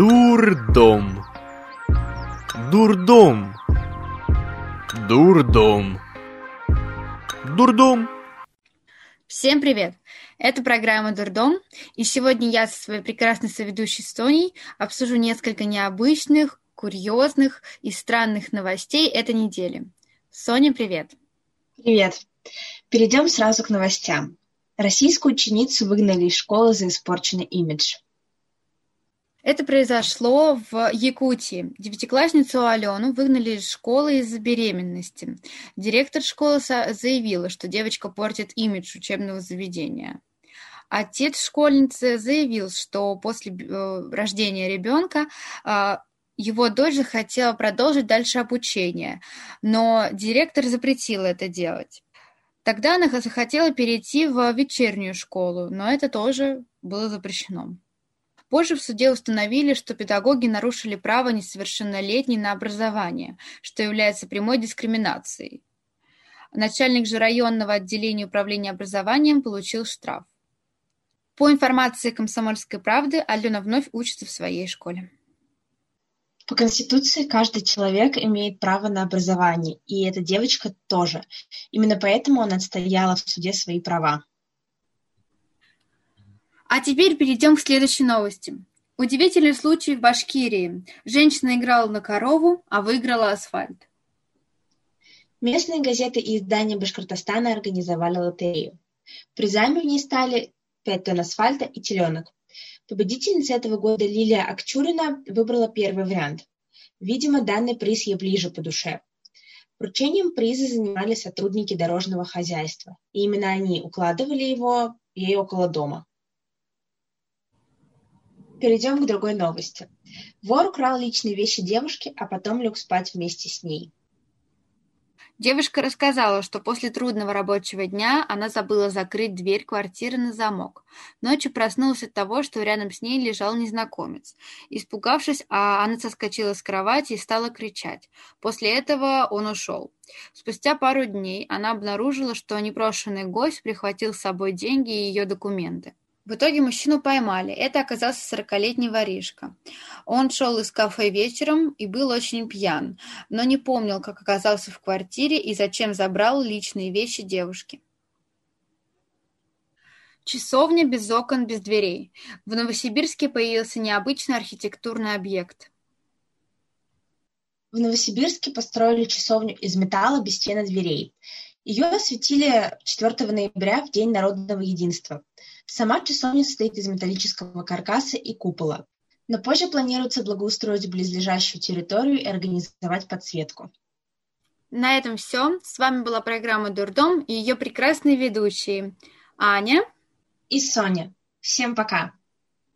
Дурдом. Дурдом. Дурдом. Дурдом. Всем привет! Это программа «Дурдом», и сегодня я со своей прекрасной соведущей Соней обсужу несколько необычных, курьезных и странных новостей этой недели. Соня, привет! Привет! Перейдем сразу к новостям. Российскую ученицу выгнали из школы за испорченный имидж. Это произошло в Якутии. Девятиклассницу Алену выгнали из школы из-за беременности. Директор школы заявила, что девочка портит имидж учебного заведения. Отец школьницы заявил, что после э, рождения ребенка э, его дочь захотела продолжить дальше обучение, но директор запретил это делать. Тогда она захотела перейти в вечернюю школу, но это тоже было запрещено. Позже в суде установили, что педагоги нарушили право несовершеннолетней на образование, что является прямой дискриминацией. Начальник же районного отделения управления образованием получил штраф. По информации «Комсомольской правды», Алена вновь учится в своей школе. По Конституции каждый человек имеет право на образование, и эта девочка тоже. Именно поэтому она отстояла в суде свои права. А теперь перейдем к следующей новости. Удивительный случай в Башкирии. Женщина играла на корову, а выиграла асфальт. Местные газеты и издания Башкортостана организовали лотерею. Призами в ней стали 5 тонн асфальта и теленок. Победительница этого года Лилия Акчурина выбрала первый вариант. Видимо, данный приз ей ближе по душе. Вручением приза занимались сотрудники дорожного хозяйства, и именно они укладывали его ей около дома. Перейдем к другой новости. Вор украл личные вещи девушки, а потом лег спать вместе с ней. Девушка рассказала, что после трудного рабочего дня она забыла закрыть дверь квартиры на замок. Ночью проснулась от того, что рядом с ней лежал незнакомец. Испугавшись, а она соскочила с кровати и стала кричать. После этого он ушел. Спустя пару дней она обнаружила, что непрошенный гость прихватил с собой деньги и ее документы. В итоге мужчину поймали. Это оказался сорокалетний воришка. Он шел из кафе вечером и был очень пьян, но не помнил, как оказался в квартире и зачем забрал личные вещи девушки. Часовня без окон, без дверей. В Новосибирске появился необычный архитектурный объект. В Новосибирске построили часовню из металла без стен и дверей. Ее осветили 4 ноября в День народного единства. Сама часовня состоит из металлического каркаса и купола, но позже планируется благоустроить близлежащую территорию и организовать подсветку. На этом все. С вами была программа «Дурдом» и ее прекрасные ведущие Аня и Соня. Всем пока!